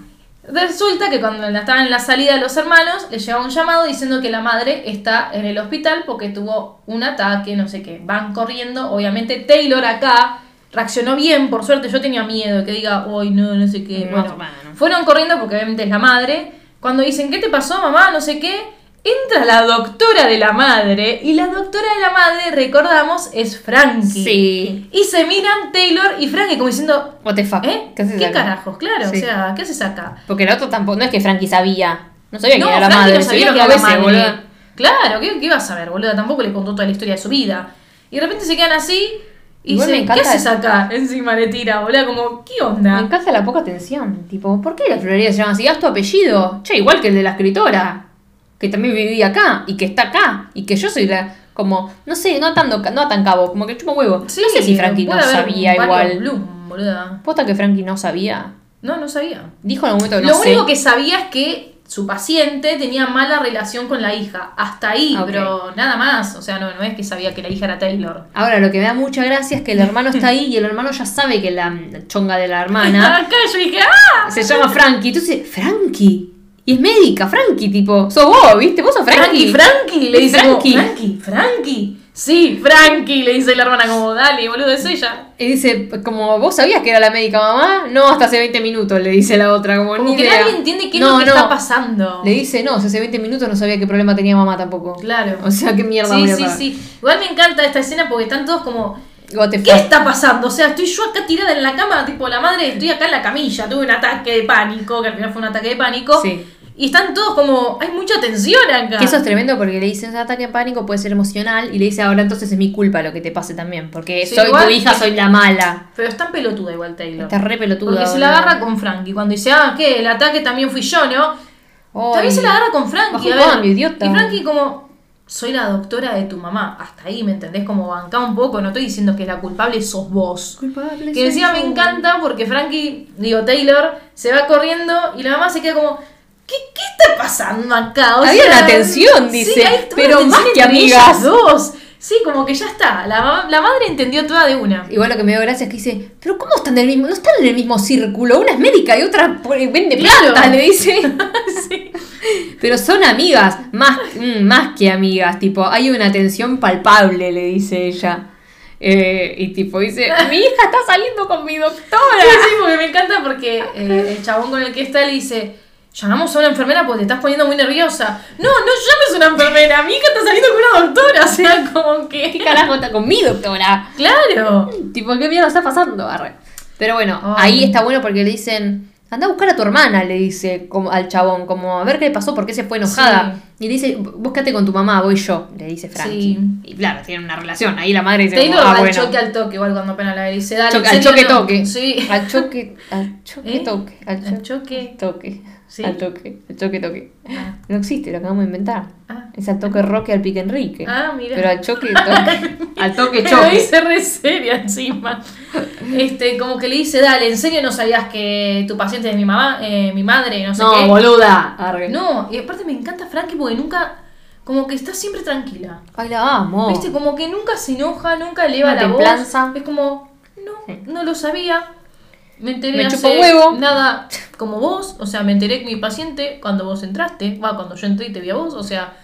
Resulta que cuando estaban en la salida de los hermanos, le llegaba un llamado diciendo que la madre está en el hospital porque tuvo un ataque, no sé qué. Van corriendo, obviamente Taylor acá reaccionó bien, por suerte yo tenía miedo que diga, uy, no, no sé qué. No, Bueno, bueno. fueron corriendo porque obviamente es la madre. Cuando dicen, ¿qué te pasó, mamá? No sé qué. Entra la doctora de la madre y la doctora de la madre, recordamos, es Frankie. Sí. Y se miran Taylor y Frankie como diciendo, What the fuck. ¿eh? ¿Qué ¿Qué, haces acá? carajos? Claro, Sí. o sea, ¿qué haces acá? Porque el otro tampoco, no es que Frankie sabía. No sabía No, que era la Frankie madre, no sabía que era la veces, madre. boludo. Claro, ¿qué, qué iba a saber, boluda? Tampoco le contó toda la historia de su vida. Y de repente se quedan así y Igual dice, ¿qué haces acá? Encima le tira, boluda, como, ¿qué onda? Me encanta la poca atención. Tipo, ¿por qué la florería se llama así? Haz tu apellido. Che, igual que el de la escritora. Que también vivía acá. Y que está acá. Y que yo soy la. Como, no sé, no atando, no atan cabo. Como que chupa huevo. no sé si Frankie no sabía igual. Bloom, boluda. Posta que Frankie no sabía. No, no sabía. Dijo en algún momento que Lo no sé. único que sabía es que su paciente tenía mala relación con la hija. Hasta ahí, Ok. pero nada más. O sea, no, no es que sabía que la hija era Taylor. Ahora, lo que me da mucha gracia es que el hermano está ahí y el hermano ya sabe que la chonga de la hermana <laughs> Acá yo dije, ¡ah! se llama Frankie. Entonces, Frankie. Y es médica, Frankie, tipo, sos vos, ¿viste? Vos sos Frankie, Frankie. Frankie, le dice Frankie. como, Frankie, Frankie. Sí, Frankie, le dice la hermana como, dale, boludo, es ella. Y dice, como, ¿vos sabías que era la médica mamá? No, hasta hace 20 minutos, le dice la otra, como, Como ni que idea. nadie entiende qué es No, lo que no. está pasando. Le dice, no, si hace 20 minutos no sabía qué problema tenía mamá tampoco. Claro. O sea, qué mierda Sí, sí, sí. Igual me encanta esta escena porque están todos como, ¿Qué está pasando? O sea, estoy yo acá tirada en la cama, tipo la madre, estoy acá en la camilla, tuve un ataque de pánico, que al final fue un ataque de pánico. Sí. Y están todos como, hay mucha tensión acá. Que eso es tremendo porque le dice, un ataque de pánico puede ser emocional y le dice, ahora entonces es mi culpa lo que te pase también, porque Sí, soy igual tu hija, soy la mala. Pero está en pelotuda igual Taylor. Está re pelotuda. Porque se la agarra con Frankie. Cuando dice, ah, ¿qué? El ataque también fui yo, ¿no? También se la agarra con Frankie. A ver. cambio, idiota. Y Frankie como, soy la doctora de tu mamá. Hasta ahí, ¿me entendés? Como bancá un poco. No estoy diciendo que la culpable sos vos. Culpable Que encima me encanta porque Frankie, digo, Taylor, se va corriendo y la mamá se queda como, ¿qué, qué está pasando acá? O Había una tensión, dice, hay toda pero más que amigas. dos. Sí, como que ya está. La, la madre entendió toda de una. Igual lo que me dio gracia es que dice, pero ¿cómo están en el mismo? No están en el mismo círculo, una es médica y otra vende Claro. le dice. <laughs> Sí. Pero son amigas, más, mm, más que amigas, tipo, hay una tensión palpable, le dice ella. Eh, y tipo dice, mi hija está saliendo con mi doctora. Sí, sí, porque me encanta porque eh, el chabón con el que está le dice, llamamos a una enfermera porque te estás poniendo muy nerviosa. No, no llames a una enfermera, mi hija está saliendo con una doctora. O sea, como ¿Qué que... carajo está con mi doctora? Claro. Tipo, ¿qué mierda está pasando? Arre. Pero bueno, ahí está bueno porque le dicen, anda a buscar a tu hermana, le dice como, al chabón, como a ver qué le pasó, por qué se fue enojada. Y le dice, búscate con tu mamá, voy yo, le dice Frankie. Sí. Y claro, tienen una relación. Ahí la madre dice, como, Taylor ah, al bueno. choque al toque, igual cuando apenas la dice, dale, Choque- ¿en al choque no? toque. Sí. Al choque, al <laughs> choque ¿Eh? toque. Al choque. toque. ¿Sí? Al toque, al choque toque. Ah. No existe, lo acabamos de inventar. Ah. Es al toque roque al pique Enrique. Ah, mira. Pero al choque toque. al toque <laughs> Lo choque. dice re seria encima. Este, como que le dice, dale, ¿en serio no sabías que tu paciente es mi mamá, eh, mi madre, no sé No, qué? boluda. Arre. No, y aparte me encanta Frankie porque nunca, como que está siempre tranquila. Ay, la amo. ¿Viste? Como que nunca se enoja, nunca eleva Una la templanza. voz. Es como, no, Sí. no lo sabía. Me enteré Me hace huevo. nada como vos. O sea, me enteré que mi paciente cuando vos entraste, va, cuando yo entré y te vi a vos. O sea,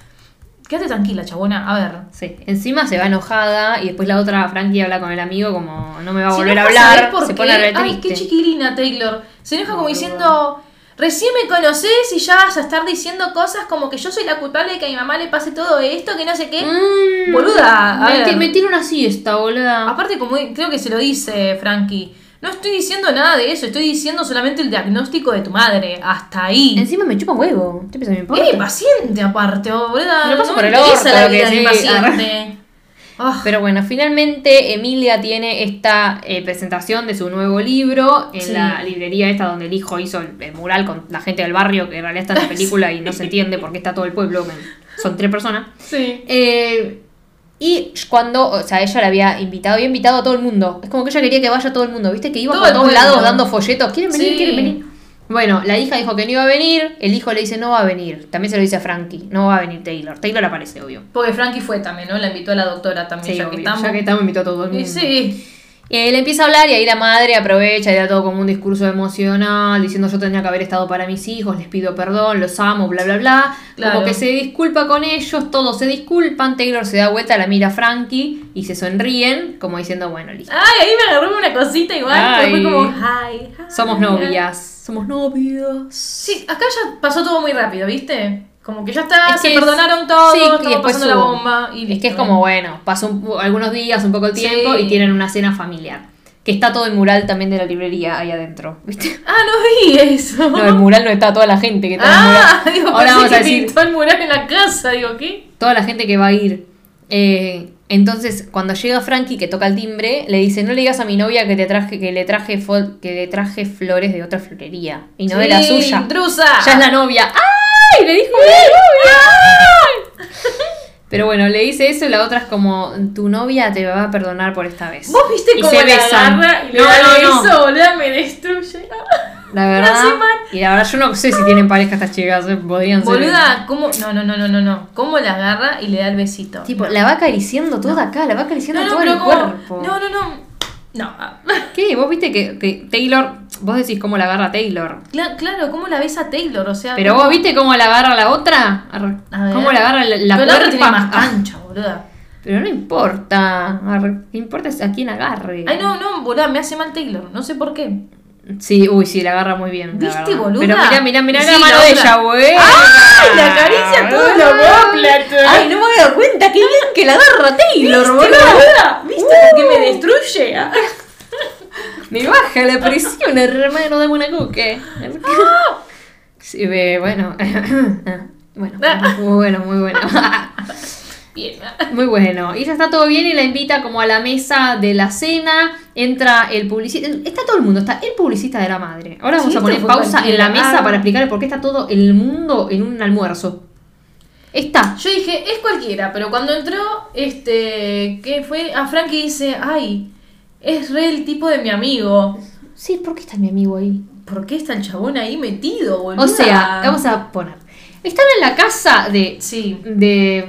quédate tranquila, chabona. A ver. Sí, encima se va enojada y después la otra Frankie habla con el amigo como no me va a volver a enoja, ¿sabés hablar, por se qué? pone re Ay, qué chiquilina Taylor. Se enoja como diciendo, recién me conoces y ya vas a estar diciendo cosas como que yo soy la culpable de que a mi mamá le pase todo esto, que no sé qué. Mm, Boluda, a me, ver. me tiro una siesta, boluda. Aparte, como creo que se lo dice Frankie, no estoy diciendo nada de eso, estoy diciendo solamente el diagnóstico de tu madre. Hasta ahí. Encima me chupa huevo. ¿Qué piensas me importa? Es mi paciente, aparte, boluda. Me lo paso no por me el orto, la vida de mi sí, paciente. <laughs> Ah, Pero bueno, finalmente Emilia tiene esta eh, presentación de su nuevo libro en Sí. la librería esta donde el hijo hizo el, el mural con la gente del barrio que en realidad está en la <laughs> película y no se entiende por qué está todo el pueblo, son tres personas. sí. Eh, y cuando, o sea, ella le había invitado, había invitado a todo el mundo. Es como que ella quería que vaya todo el mundo, ¿viste? Que iba Todo por todos lados dando folletos. ¿Quieren venir? Sí. ¿Quieren venir? Bueno, la hija dijo que no iba a venir, el hijo le dice no va a venir. También se lo dice a Frankie, no va a venir Taylor. Taylor aparece, obvio. Porque Frankie fue también, ¿no? La invitó a la doctora también, Sí, ya, obvio. que estamos. ya que estamos, invitó a todo el mundo. Y sí. Y él empieza a hablar y ahí la madre aprovecha y da todo como un discurso emocional, diciendo yo tenía que haber estado para mis hijos, les pido perdón, los amo, bla, bla, bla. Claro. Como que se disculpa con ellos, todos se disculpan, Taylor se da vuelta, la mira a Frankie y se sonríen, como diciendo, bueno, listo. Ay, ahí me agarró una cosita igual, Ay. pero fue como, hi, hi. Somos novias, somos novios. Sí, acá ya pasó todo muy rápido, ¿viste? Como que ya está, Es se es- perdonaron todo, sí, y después pasando la bomba y Es listo. que es como, bueno, pasó un- algunos días, un poco el tiempo Sí. y tienen una cena familiar. que está todo el mural también de la librería ahí adentro, ¿viste? <laughs> Ah, no vi eso. No, el mural no está toda la gente que está en el mural. ah, <laughs> digo, Ahora vamos a que decir pintó el mural en la casa, digo, ¿qué? toda la gente que va a ir. Eh, entonces, cuando llega Frankie que toca el timbre, le dice, no le digas a mi novia que te traje, que le traje que le traje flores de otra florería. Y no de la suya. intrusa. Ya es la novia. ¡Ay! Le dijo mi novia. Pero bueno, le dice eso y la otra es como, tu novia te va a perdonar por esta vez. ¿Vos viste Y cómo se la besan. agarra y le No, da no, no. eso, boludo? Me destruye. La <laughs> verdad. Y la verdad, yo no sé si tienen pareja estas chicas. eh, Podrían ser. Boluda, ¿cómo? No, no, no, no, no, no. ¿Cómo la agarra y le da el besito? Tipo, la va acariciando toda acá, la va acariciando todo el como- cuerpo. No, no, no. No. ¿Qué? ¿Vos viste que, que Taylor, vos decís cómo la agarra Taylor? Cla- Claro, ¿cómo la besa Taylor? O sea. Pero ¿cómo- vos viste cómo la agarra la otra? Arre. A. ¿Cómo la agarra la, la Pero la otra tiene más cancha, <laughs> boluda. Pero no importa. Arre. Que importa es a quién agarre. Ay, no, no, boluda, me hace mal Taylor. No sé por qué. Sí, uy, sí, la agarra muy bien. la ¿Viste, boluda? Pero mirá, mirá, mirá Sí, la mano la de ella, güey. ¡Ay, le acaricia todo el omóplato! Ay, no me había dado cuenta. Qué bien que la agarra Taylor, ¿Viste, boludo. ¿Viste por qué me destruye? Ah. <laughs> <laughs> Me baja la presión, hermano de Monacuque. Sí, ve, bueno. <laughs> Bueno, muy bueno, muy bueno. Bien. Muy bueno. Y ya está todo bien y la invita como a la mesa de la cena. Entra el publicista. Está todo el mundo. Está el publicista de la madre. Ahora vamos Sí, a poner pausa en la mesa Ah. para explicar por qué está todo el mundo en un almuerzo. Está. Yo dije, es cualquiera, pero cuando entró, este, ¿qué fue? A Frankie dice, ay, es re el tipo de mi amigo. Sí, ¿por qué está mi amigo ahí? ¿Por qué está el chabón ahí metido, boludo? O sea, vamos a poner. Están en la casa de Sí. de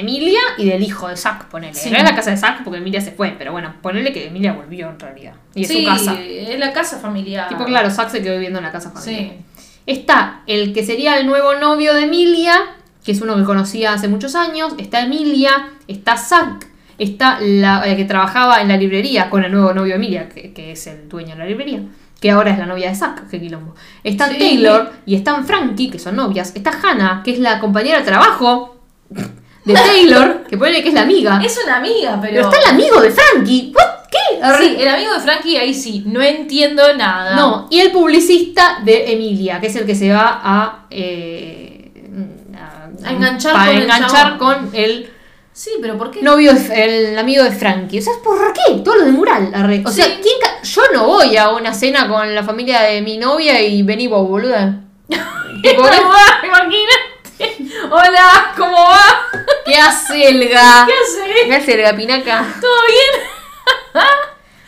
Emilia y del hijo de Zack, ponele. Sí. No es la casa de Zack porque Emilia se fue, pero bueno, ponele que Emilia volvió en realidad. Y es sí, su casa. es la casa familiar. Tipo, claro, Zack se quedó viviendo en la casa familiar. Sí. Está el que sería el nuevo novio de Emilia, que es uno que conocía hace muchos años. Está Emilia, está Zack, está la eh, que trabajaba en la librería con el nuevo novio de Emilia, que, que es el dueño de la librería. Que ahora es la novia de Zack, qué quilombo. Están Sí. Taylor y están Frankie, que son novias. Está Hannah, que es la compañera de trabajo de Taylor, que pone que es la amiga. Es una amiga, pero... Pero está el amigo de Frankie. ¿What? ¿Qué? Sí, el amigo de Frankie ahí sí, no entiendo nada. No, y el publicista de Emilia, que es el que se va a. eh, A enganchar para con el enganchar chabón. con el Sí, pero ¿por qué? novio, el amigo de Frankie. O sea, ¿por qué? Todo lo de mural. arre. O sea. ¿quién ca- yo no voy a una cena con la familia de mi novia y vení vos, boluda. <laughs> Tipo, ¿Cómo va? Imagínate. Hola, ¿cómo hace el ga? ¿Qué haces? ¿Qué hace el gapinaca? ¿Todo bien? <laughs>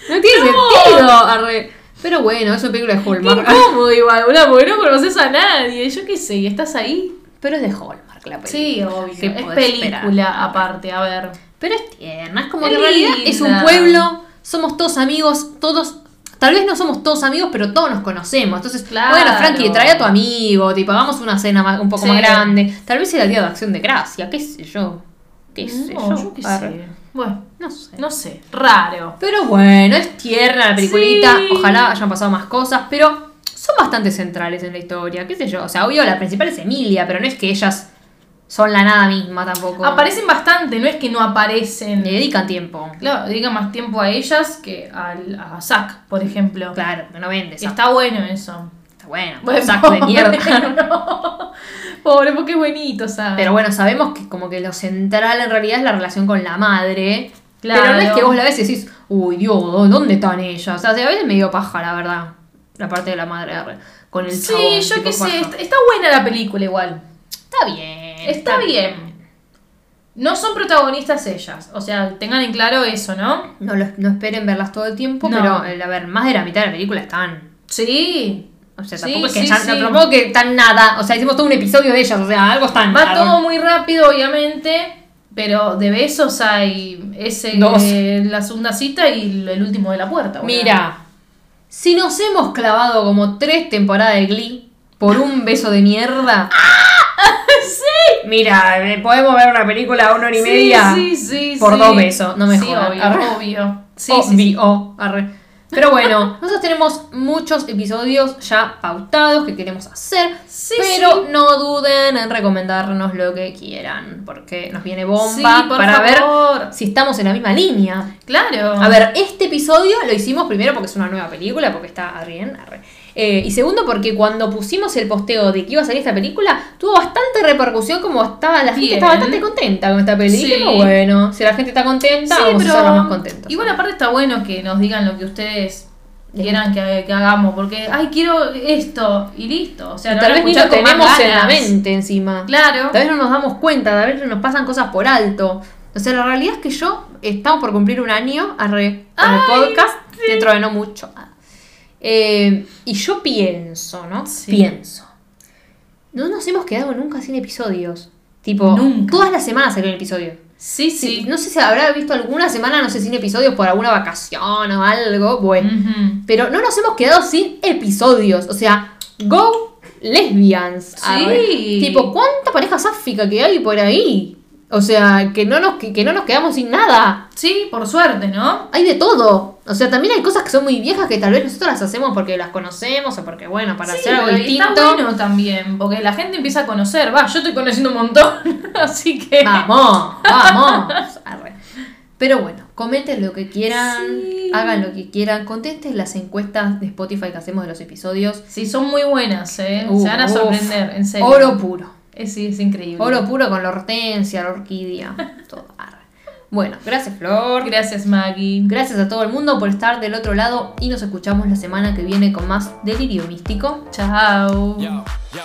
No tiene No. sentido. arre. Pero bueno, es una película de Qué Hallmark. incómodo igual, boludo, porque no conoces a nadie. Yo qué sé, ¿y estás ahí? Pero es de Hallmark la película. Sí, obvio. ¿Qué Es película esperar? aparte, a ver. Pero es tierna, es como Es que en realidad es un pueblo, somos todos amigos, todos. Tal vez no somos todos amigos, pero todos nos conocemos. Entonces, Claro. bueno, Frankie, trae a tu amigo, tipo, hagamos una cena más- un poco Sí. más grande. Tal vez sea el día de acción de gracia, qué sé yo. ¿Qué sé No, yo? yo qué sé. Bueno, No sé. no sé, raro. Pero bueno, es tierna la peliculita. Sí. Ojalá hayan pasado más cosas, pero son bastante centrales en la historia. ¿Qué sé yo? O sea, obvio, la principal es Emilia, pero no es que ellas son la nada misma tampoco. Aparecen bastante, no es que no aparecen. Le dedican tiempo. Claro, dedican más tiempo a ellas que al, a Zack, por ejemplo. Claro, que no vende. Está bueno eso. Está bueno, Bueno, saco de <laughs> mierda. no. Pobre, porque es bonito, ¿sabes? Pero bueno, sabemos que como que lo central en realidad es la relación con la madre. Claro. Pero no es que vos la ves y decís, uy Dios, ¿dónde están ellas? O sea, a veces me dio paja, la verdad. La parte de la madre con el Sí, chabón, yo qué sé, está buena la película igual. Está bien. Está bien. No son protagonistas ellas, o sea, tengan en claro eso, ¿no? No, lo- no esperen verlas todo el tiempo, No. pero eh, a ver, más de la mitad de la película están. Sí. O sea, Sí, tampoco es que sí, ya- sí. tampoco que están nada. O sea, hicimos todo un episodio de ellas, o sea, algo están. Va todo muy rápido, obviamente, pero de besos hay ese Dos. eh, la segunda cita y el último de la puerta. boludo. Mira, si nos hemos clavado como tres temporadas de Glee por un beso de mierda. <laughs> ¡Sí! Mira, eh, podemos ver una película a una hora y media Sí, sí, por dos besos, no me sí, jodas. obvio, Arre. obvio. Sí. Obvio, arre. Pero bueno, <laughs> nosotros tenemos muchos episodios ya pautados que queremos hacer. Sí, pero sí. no duden en recomendarnos lo que quieran. Porque nos viene bomba Sí, por para favor. ver si estamos en la misma línea. Claro. A ver, este episodio lo hicimos primero porque es una nueva película, porque está arre. Eh, y segundo porque cuando pusimos el posteo de que iba a salir esta película, tuvo bastante repercusión como estaba, la gente Bien. estaba bastante contenta con esta película. Sí. Bueno, si la gente está contenta, Sí, vamos pero a más contentos. Igual aparte está bueno que nos digan lo que ustedes quieran que, que hagamos, porque, ay, quiero esto, y listo. O sea, tal vez ni lo tenemos en la mente encima. Claro. Tal vez no nos damos cuenta, tal vez nos pasan cosas por alto. O sea, la realidad es que yo estamos por cumplir un año arre, con el podcast, dentro de no mucho. Eh, y yo pienso, ¿no? Sí. Pienso. No nos hemos quedado nunca sin episodios. Tipo, Nunca. todas las semanas salió un episodio. Sí, Sí, sí. no sé si habrá visto alguna semana, no sé, sin episodios por alguna vacación o algo. Bueno. Pero no nos hemos quedado sin episodios. O sea, go lesbians. Arre. Tipo, ¿cuánta pareja sáfica que hay por ahí? O sea, que no nos, que, que no nos quedamos sin nada. Sí, por suerte, ¿no? Hay de todo. O sea, también hay cosas que son muy viejas que tal vez nosotros las hacemos porque las conocemos o porque, bueno, para Sí, hacer algo distinto. Está bueno también, porque la gente empieza a conocer. Va, yo estoy conociendo un montón, <laughs> así que. Vamos, vamos. <laughs> Arre. Pero bueno, comenten lo que quieran, Sí. hagan lo que quieran, contesten las encuestas de Spotify que hacemos de los episodios. Sí, son muy buenas, ¿eh? Se van a uf. sorprender, en serio. Oro puro. Eh, sí, es increíble. Oro puro con la hortensia, la orquídea, <laughs> todo. Bueno, gracias Flor. Gracias, Maggie. Gracias a todo el mundo por estar del otro lado y nos escuchamos la semana que viene con más delirio místico. Chao. Yo, yo,